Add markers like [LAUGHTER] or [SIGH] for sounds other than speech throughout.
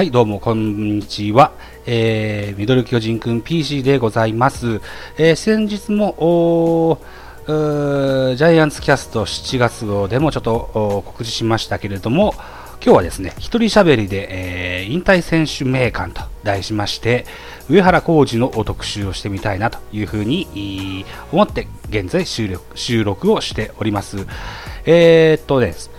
はい、どうも、こんにちは。えー、ミドル巨人くん PC でございます。えー、先日も、おジャイアンツキャスト7月号でもちょっと告知しましたけれども、今日はですね、一人喋りで、えー、引退選手名鑑と題しまして、上原浩二の特集をしてみたいなというふうに思って現在収録収録をしております。えー、っとです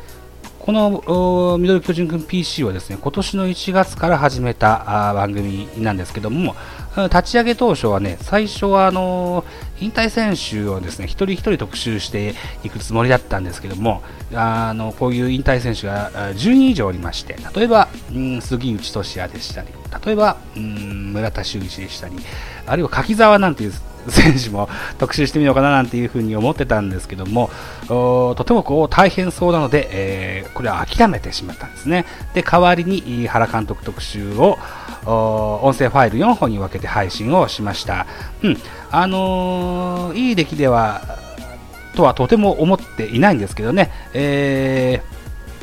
このミドル巨人くん PC はですね今年の1月から始めた番組なんですけども立ち上げ当初はね最初はあの引退選手をですね一人一人特集していくつもりだったんですけどもあのこういう引退選手が10人以上おりまして例えば、うん、杉内俊也でしたり例えば、うん、村田修一でしたりあるいは柿沢なんていう選手も [LAUGHS] 特集してみようかななんていうふうに思ってたんですけどもとてもこう大変そうなので、えー、これは諦めてしまったんですね。で代わりに原監督特集を音声ファイル4本に分けて配信をしました、うん。あのー、いい出来ではとはとても思っていないんですけどね、え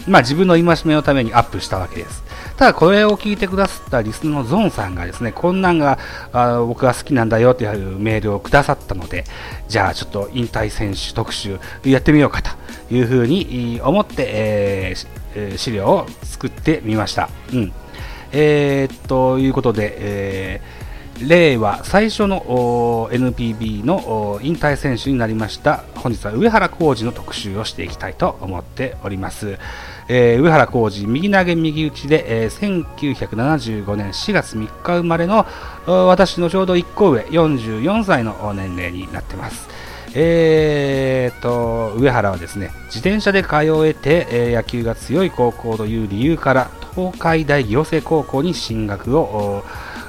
ー、まあ、自分の戒めのためにアップしたわけですただこれを聞いてくださったリスナーのゾンさんがですね、こんなんがあ僕が好きなんだよというメールをくださったので、じゃあちょっと引退選手特集やってみようかというふうに思って、えー、資料を作ってみました。うん。えー、ということで、えー、令和最初の NPB の引退選手になりました本日は上原浩二の特集をしていきたいと思っております。えー、上原浩二右投げ右打ちで、えー、1975年4月3日生まれの私のちょうど1個上44歳の年齢になってます。えーと、上原はですね自転車で通えて、えー、野球が強い高校という理由から東海大行政高校に進学を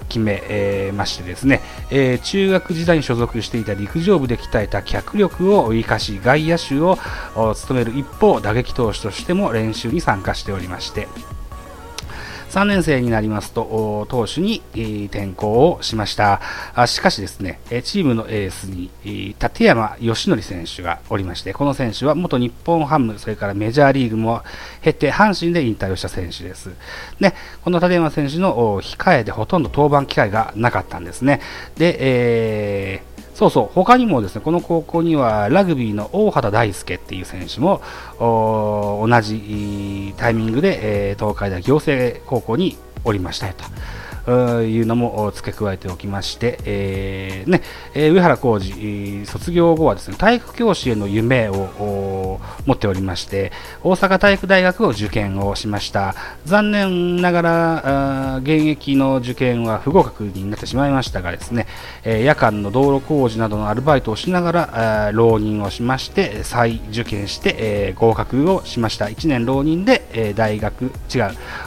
決め、えー、ましてですね、えー、中学時代に所属していた陸上部で鍛えた脚力を生かし外野手を務める一方打撃投手としても練習に参加しておりまして3年生になりますと投手に転向をしました。しかしですねチームのエースに立山義則選手がおりましてこの選手は元日本ハムそれからメジャーリーグも経て阪神で引退をした選手です。でこの立山選手の控えでほとんど登板機会がなかったんですね。で、えーそうそう、他にもですね、この高校にはラグビーの大畑大輔っていう選手も同じタイミングで、えー、東海大行政高校におりましたよと。いうのも付け加えておきまして、えー、ねえ、上原浩二、卒業後はですね体育教師への夢を持っておりまして大阪体育大学を受験をしました。残念ながら現役の受験は不合格になってしまいましたがですね、え、夜間の道路工事などのアルバイトをしながら浪人をしまして再受験して、え、合格をしました。1年浪人で、え、大学違う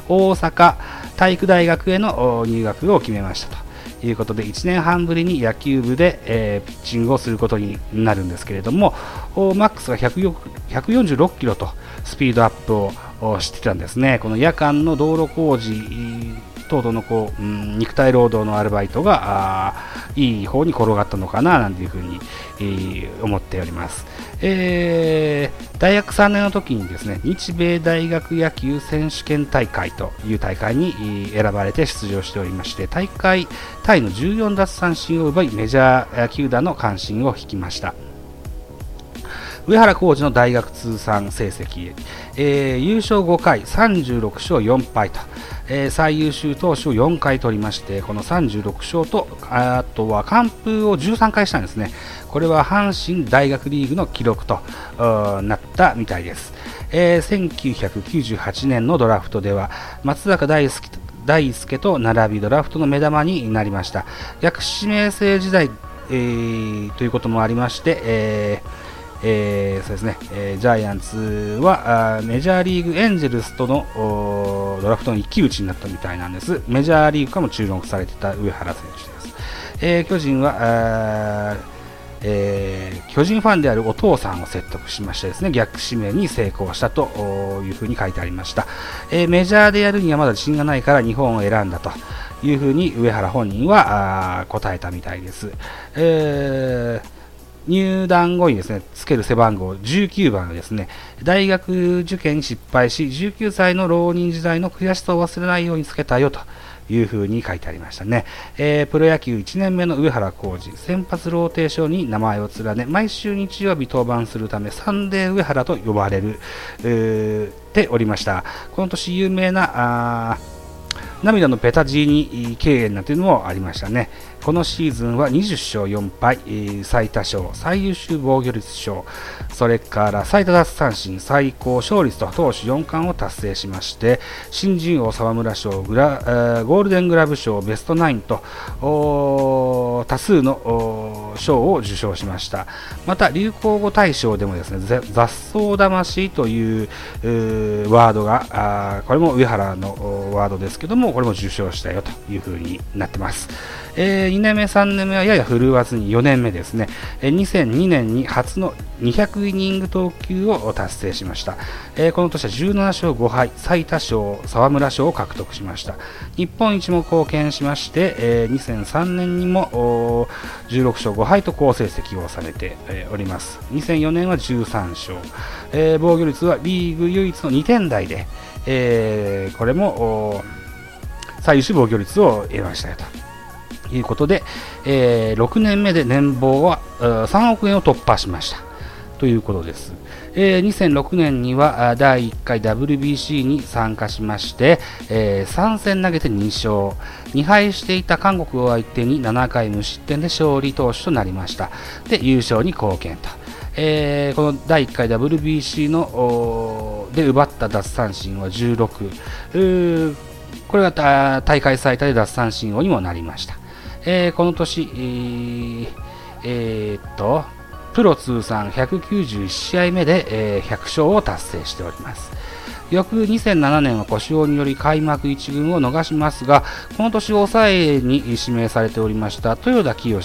大阪体育大学への入学を決めましたと。いうことで1年半ぶりに野球部で、えー、ピッチングをすることになるんですけれどもマックスが146キロとスピードアップをしてたんですね。この夜間の道路工事等々のこう、うん、肉体労働のアルバイトがいい方に転がったのかななんていうふうに、えー、思っております、えー、大学3年の時にですね日米大学野球選手権大会という大会に選ばれて出場しておりまして大会タイの14奪三振を奪いメジャー球団の関心を引きました。上原浩二の大学通算成績、えー、優勝5回36勝4敗と、えー、最優秀投手を4回取りましてこの36勝とあとは完封を13回したんですね。これは阪神大学リーグの記録となったみたいです、えー、1998年のドラフトでは松坂大輔大輔と並びドラフトの目玉になりました。逆指名制時代、えー、ということもありまして、えーえー、そうですね、えー、ジャイアンツはあメジャーリーグエンジェルスとのドラフトの一騎打ちになったみたいなんです。メジャーリーグからも注目されてた上原選手です。えー、巨人はえー、巨人ファンであるお父さんを説得しましてですね逆指名に成功したというふうに書いてありました、えー、メジャーでやるにはまだ自信がないから日本を選んだというふうに上原本人は答えたみたいです、えー入団後にですね、つける背番号19番がですね、大学受験に失敗し、19歳の浪人時代の悔しさを忘れないようにつけたよというふうに書いてありましたね。えー、プロ野球1年目の上原浩治、先発ローテーションに名前を連ね、毎週日曜日登板するため、サンデー上原と呼ばれる、ておりました。この年有名な、涙のペタジーニ敬遠なんていうのもありましたね。このシーズンは20勝4敗、最多勝、最優秀防御率賞、それから最多奪三振、最高勝率と投手4冠を達成しまして、新人王沢村賞、グラゴールデングラブ賞、ベストナインと多数の賞を受賞しました。また、流行語大賞でもですね、雑草魂というワードが、これも上原のワードですけども、これも受賞したよというふうになってます。えー、2年目、3年目はやや振るわずに4年目ですね、えー、2002年に初の200イニング投球を達成しました、えー、この年は17勝5敗、最多勝、沢村賞を獲得しました。日本一も貢献しまして、えー、2003年にも16勝5敗と好成績を収めて、えー、おります。2004年は13勝、えー、防御率はリーグ唯一の2点台で、えー、これも最優秀防御率を得ましたよと。いうことで、えー、6年目で年俸は3億円を突破しました。ということです。えー、2006年には第1回 WBC に参加しまして、えー、3戦投げて2勝。2敗していた韓国を相手に7回無失点で勝利投手となりました。で優勝に貢献と、えー、この第1回 WBC ので奪った奪三振は16これが大会最多で奪三振王にもなりました。えー、この年、えー、っと、プロ通算191試合目で、え、100勝を達成しております。翌2007年は故障により開幕1軍を逃しますが、この年抑えに指名されておりました豊田清、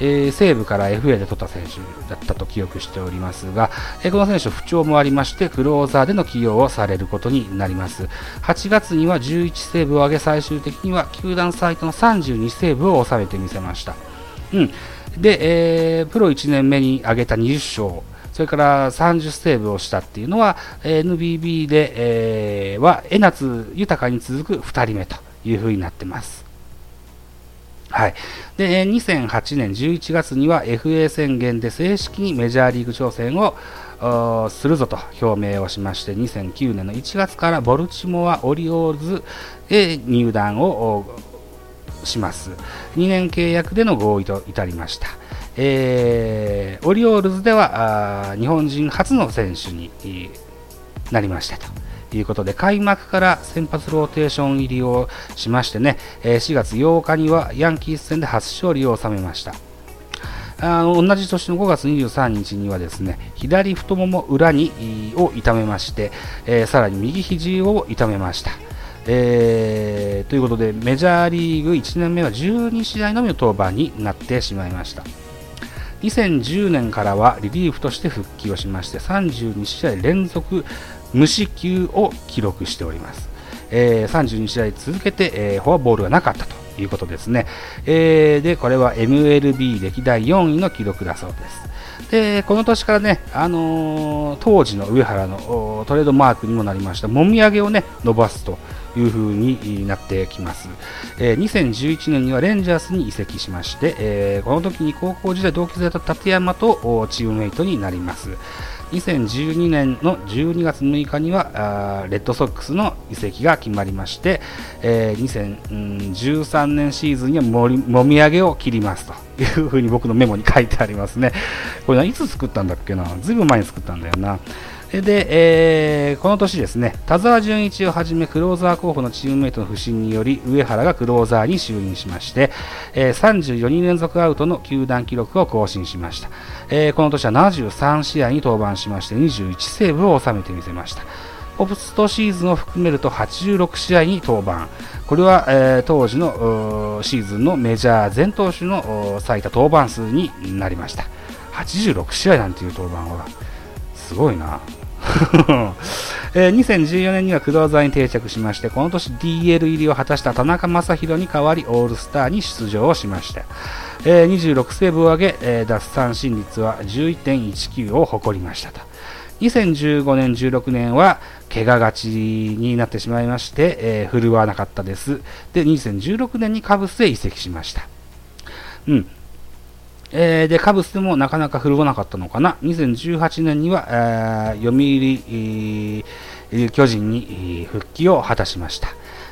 えー、西武から FA で取った選手だったと記憶しておりますが、え、この選手不調もありまして、クローザーでの起用をされることになります。8月には11セーブを挙げ、最終的には球団最多の32セーブを収めてみせました。うん。で、えー、プロ1年目に挙げた20勝、それから30セーブをしたっていうのは、NBB で、えー、は江夏豊に続く2人目というふうになってます。はい、で2008年11月には FA 宣言で正式にメジャーリーグ挑戦をするぞと表明をしまして2009年の1月からボルチモア・オリオールズへ入団をします。2年契約での合意と至りました。えー、オリオールズでは日本人初の選手になりましたということで開幕から先発ローテーション入りをしましてね4月8日にはヤンキース戦で初勝利を収めましたあ同じ年の5月23日にはですね左太もも裏にを痛めまして、えー、さらに右肘を痛めました。えー、ということでメジャーリーグ1年目は12試合のみの登板になってしまいました。2010年からはリリーフとして復帰をしまして32試合連続無四球を記録しております、えー、32試合続けて、えー、フォアボールがなかったということですね、えー、でこれは MLB 歴代4位の記録だそうです。でこの年からね、あのー、当時の上原のトレードマークにもなりましたもみあげをね伸ばすという風になってきます、えー、2011年にはレンジャースに移籍しまして、えー、この時に高校時代同期生だった立山とチームメイトになります2012年の12月6日にはレッドソックスの移籍が決まりまして、えー、2013年シーズンにはももみあげを切りますというふうに僕のメモに書いてありますね。これいつ作ったんだっけな？ずいぶん前に作ったんだよな。で、えー、この年ですね、田沢純一をはじめクローザー候補のチームメイトの不振により、上原がクローザーに就任しまして、えー、34人連続アウトの球団記録を更新しました。えー、この年は73試合に登板しまして、21セーブを収めてみせました。ポストシーズンを含めると86試合に登板。これは、えー、当時のシーズンのメジャー全投手の最多登板数になりました。86試合なんていう登板はすごいな。[LAUGHS] えー、2014年にはクローザーに定着しまして、この年 DL 入りを果たした田中将大に代わりオールスターに出場をしました。えー、26セーブを挙げ、えー、奪三振率は11.19を誇りましたと。2015年、16年は怪我がちになってしまいまして、えー、振るわなかったです。で、2016年にカブスへ移籍しました。うん。えー、で、カブスでもなかなか振るわなかったのかな。2018年には、えー、読売、えー、巨人に復帰を果たしました。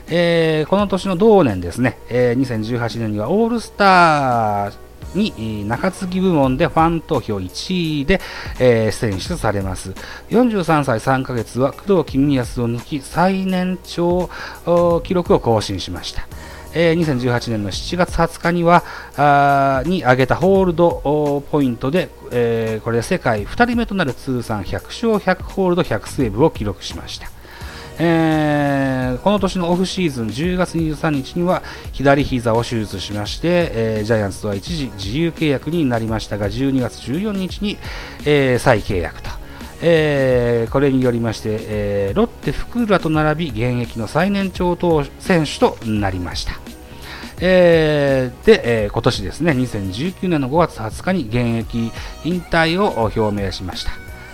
えー、この年の同年ですね、えー、2018年にはオールスターに中継ぎ部門でファン投票1位で、えー、選出されます。43歳3ヶ月は工藤公康を抜き最年長記録を更新しました。えー、2018年の7月20日にはあに上げたホールドポイントで、えー、これで世界2人目となる通算100勝100ホールド100セーブを記録しました。えー、この年のオフシーズン10月23日には左膝を手術しまして、えー、ジャイアンツとは一時自由契約になりましたが12月14日に、えー、再契約と。えー、これによりまして、えー、ロッテ、福浦と並び現役の最年長投選手となりました。えー、で、えー、今年ですね、2019年の5月20日に現役引退を表明しました。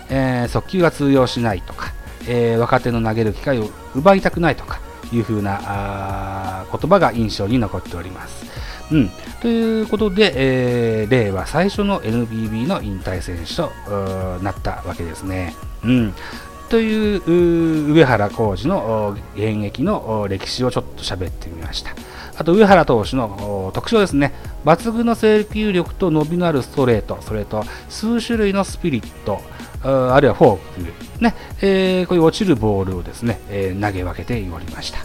えー、速球が通用しないとか、え、若手の投げる機会を奪いたくないとかいう風な言葉が印象に残っております。うん、ということで、えー、令和最初の NBB の引退選手となったわけですね。うん、という上原浩二の現役の歴史をちょっと喋ってみました。あと上原投手の特徴ですね、抜群の制球力と伸びのあるストレート、それと数種類のスピリット、あるいはフォーク、ねえー、こういう落ちるボールをですね、えー、投げ分けておりました。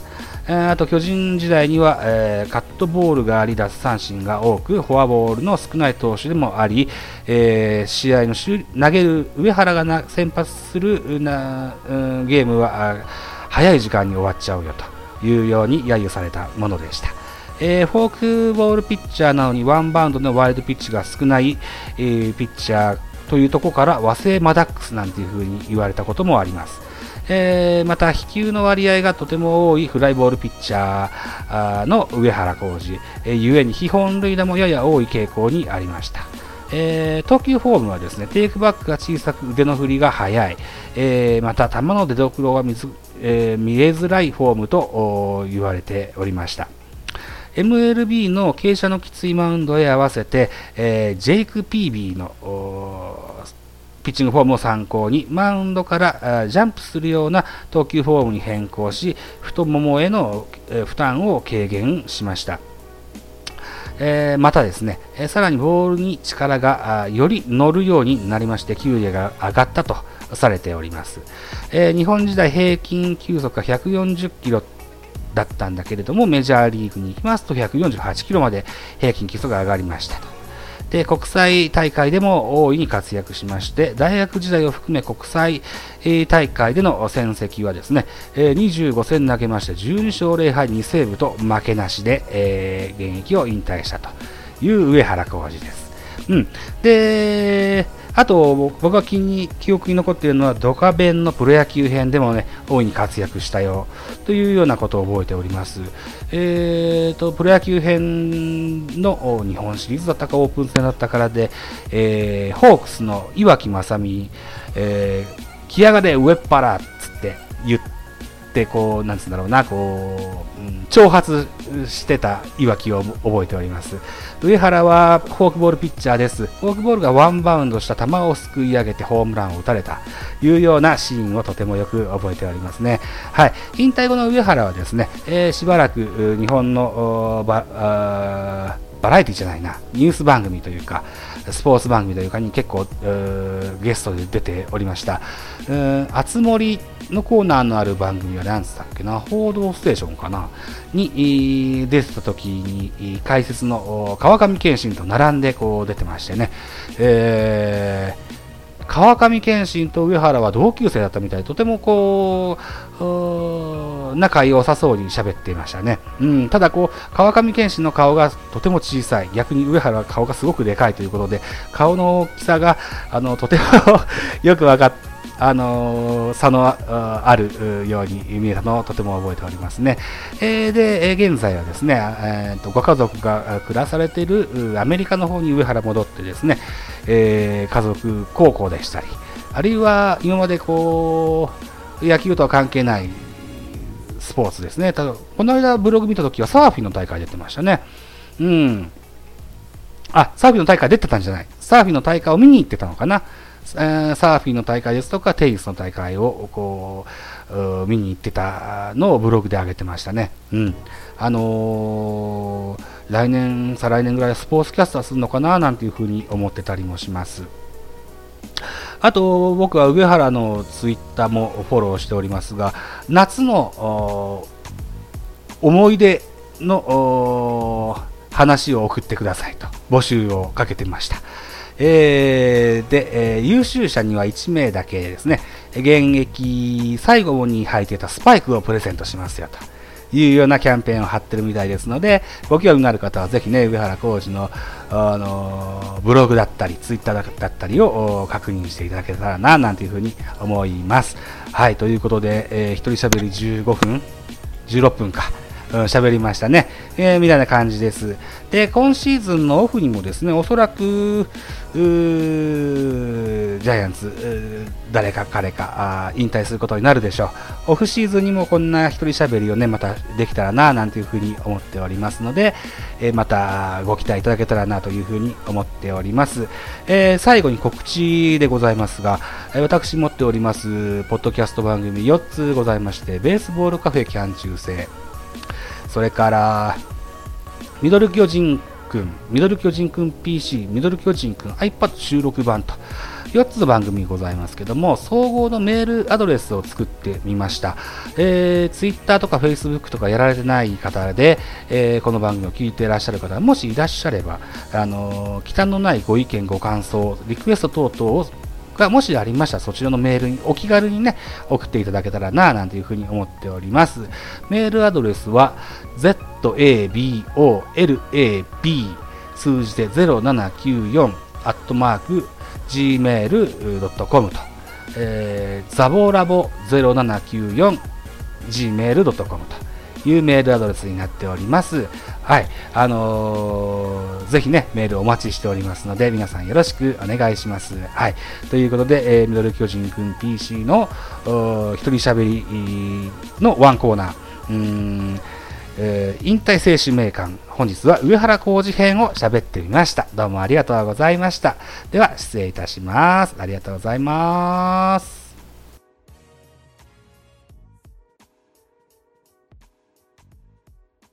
あと巨人時代には、えー、カットボールがあり奪三振が多くフォアボールの少ない投手でもあり、えー、試合の投げる上原がな先発するな、うん、ゲームは早い時間に終わっちゃうよというように揶揄されたものでした。えー、フォークボールピッチャーなのにワンバウンドのワイルドピッチが少ない、えー、ピッチャーというところから和製マダックスなんていう風に言われたこともあります。えー、また飛球の割合がとても多いフライボールピッチャーの上原浩二、えー、ゆえに非本塁打もやや多い傾向にありました。えー、投球フォームはですねテイクバックが小さく腕の振りが速い、えー、また球の出所が見,、えー、見えづらいフォームと言われておりました。MLB の傾斜のきついマウンドへ合わせて、え、ジェイク・ピービーのピッチングフォームを参考にマウンドからジャンプするような投球フォームに変更し太ももへの負担を軽減しました。え、またですね、え、さらにボールに力がより乗るようになりまして球威が上がったとされております、えー、日本時代平均球速が140キロだったんだけれども、メジャーリーグに行きますと148キロまで平均基礎が上がりましたと。で、国際大会でも大いに活躍しまして、大学時代を含め国際大会での戦績はですね、25戦投げまして12勝0敗2セーブと負けなしで、えー、現役を引退したという上原浩二です。うん。で、あと、僕が気に記憶に残っているのは、ドカベンのプロ野球編でもね、大いに活躍したよというようなことを覚えております。えーと、プロ野球編の日本シリーズだったかオープン戦だったからで、えー、ホークスの岩城正美、えー、気上がれ上っ腹っつって言って、ってこうなんつうんだろうなこう、うん、挑発してたいわきを覚えております。上原はフォークボールピッチャーです。フォークボールがワンバウンドした球をすくい上げてホームランを打たれた。というようなシーンをとてもよく覚えておりますね。はい。引退後の上原はですね、えー、しばらく日本のバラエティじゃないな。ニュース番組というかスポーツ番組というかに結構ゲストで出ておりました。あつ森のコーナーのある番組は何つったっけな、報道ステーションかな、に出てた時に解説の川上健信と並んでこう出てましてね、えー、川上健信と上原は同級生だったみたいで、とてもこう、仲良さそうに喋っていましたね。うん、ただこう、川上健信の顔がとても小さい。逆に上原は顔がすごくでかいということで、顔の大きさが、あの、とても [LAUGHS] よく分かって、あのー、差のあるように見えたのをとても覚えておりますね。えー、で、現在はですね、えーと、ご家族が暮らされているアメリカの方に上原戻ってですね、えー、家族高校でしたり、あるいは今までこう、野球とは関係ないスポーツですね。ただ、この間ブログ見たときはサーフィンの大会出てましたね。うん。あ、サーフィンの大会出てたんじゃない。サーフィンの大会を見に行ってたのかな。え、サーフィンの大会ですとか、テニスの大会をこう見に行ってたのをブログで上げてましたね。うん。あのー、来年、再来年ぐらいスポーツキャスターするのかななんていうふうに思ってたりもします。あと、僕は上原のツイッターもフォローしておりますが、夏の思い出の話を送ってくださいと募集をかけてました。えー、で、えー、優秀者には1名だけですね、現役最後に履いてたスパイクをプレゼントしますよと。いうようなキャンペーンを貼ってるみたいですので、ご興味のある方はぜひね、上原浩二の、あのブログだったり、ツイッターだったりを確認していただけたらな、なんていうふうに思います。はい、ということで、えー、一人喋り15分 ?16 分か。喋、うん、りましたね、えー、みたいな感じです。で、今シーズンのオフにもですね、おそらく、ジャイアンツ、誰か彼か引退することになるでしょう。オフシーズンにもこんな一人喋りをね、またできたらな、なんていうふうに思っておりますので、えー、またご期待いただけたらなというふうに思っております。えー、最後に告知でございますが、え私持っております、ポッドキャスト番組4つございまして、ベースボールカフェキャン中世、それから、ミドル巨人くん、ミドル巨人くん PC、ミドル巨人くん iPad 収録版と、4つの番組ございますけども、総合のメールアドレスを作ってみました。えー、Twitter とか Facebook とかやられてない方で、えー、この番組を聞いていらっしゃる方、もしいらっしゃれば、あのー、忌憚のないご意見、ご感想、リクエスト等々をがもしありましたらそちらのメールにお気軽にね送っていただけたらななんていうふうに思っております。メールアドレスは zabolab 数字で0794アットマーク gmail.com と、えー、ザボラボ0794 gmail.com と。いうメールアドレスになっております。はい。あのー、ぜひね、メールお待ちしておりますので、皆さんよろしくお願いします。はい。ということで、えー、ミドル巨人くん PC の、一人喋りのワンコーナー、うーんえー、引退選手名鑑、本日は上原浩二編を喋ってみました。どうもありがとうございました。では、失礼いたします。ありがとうございます。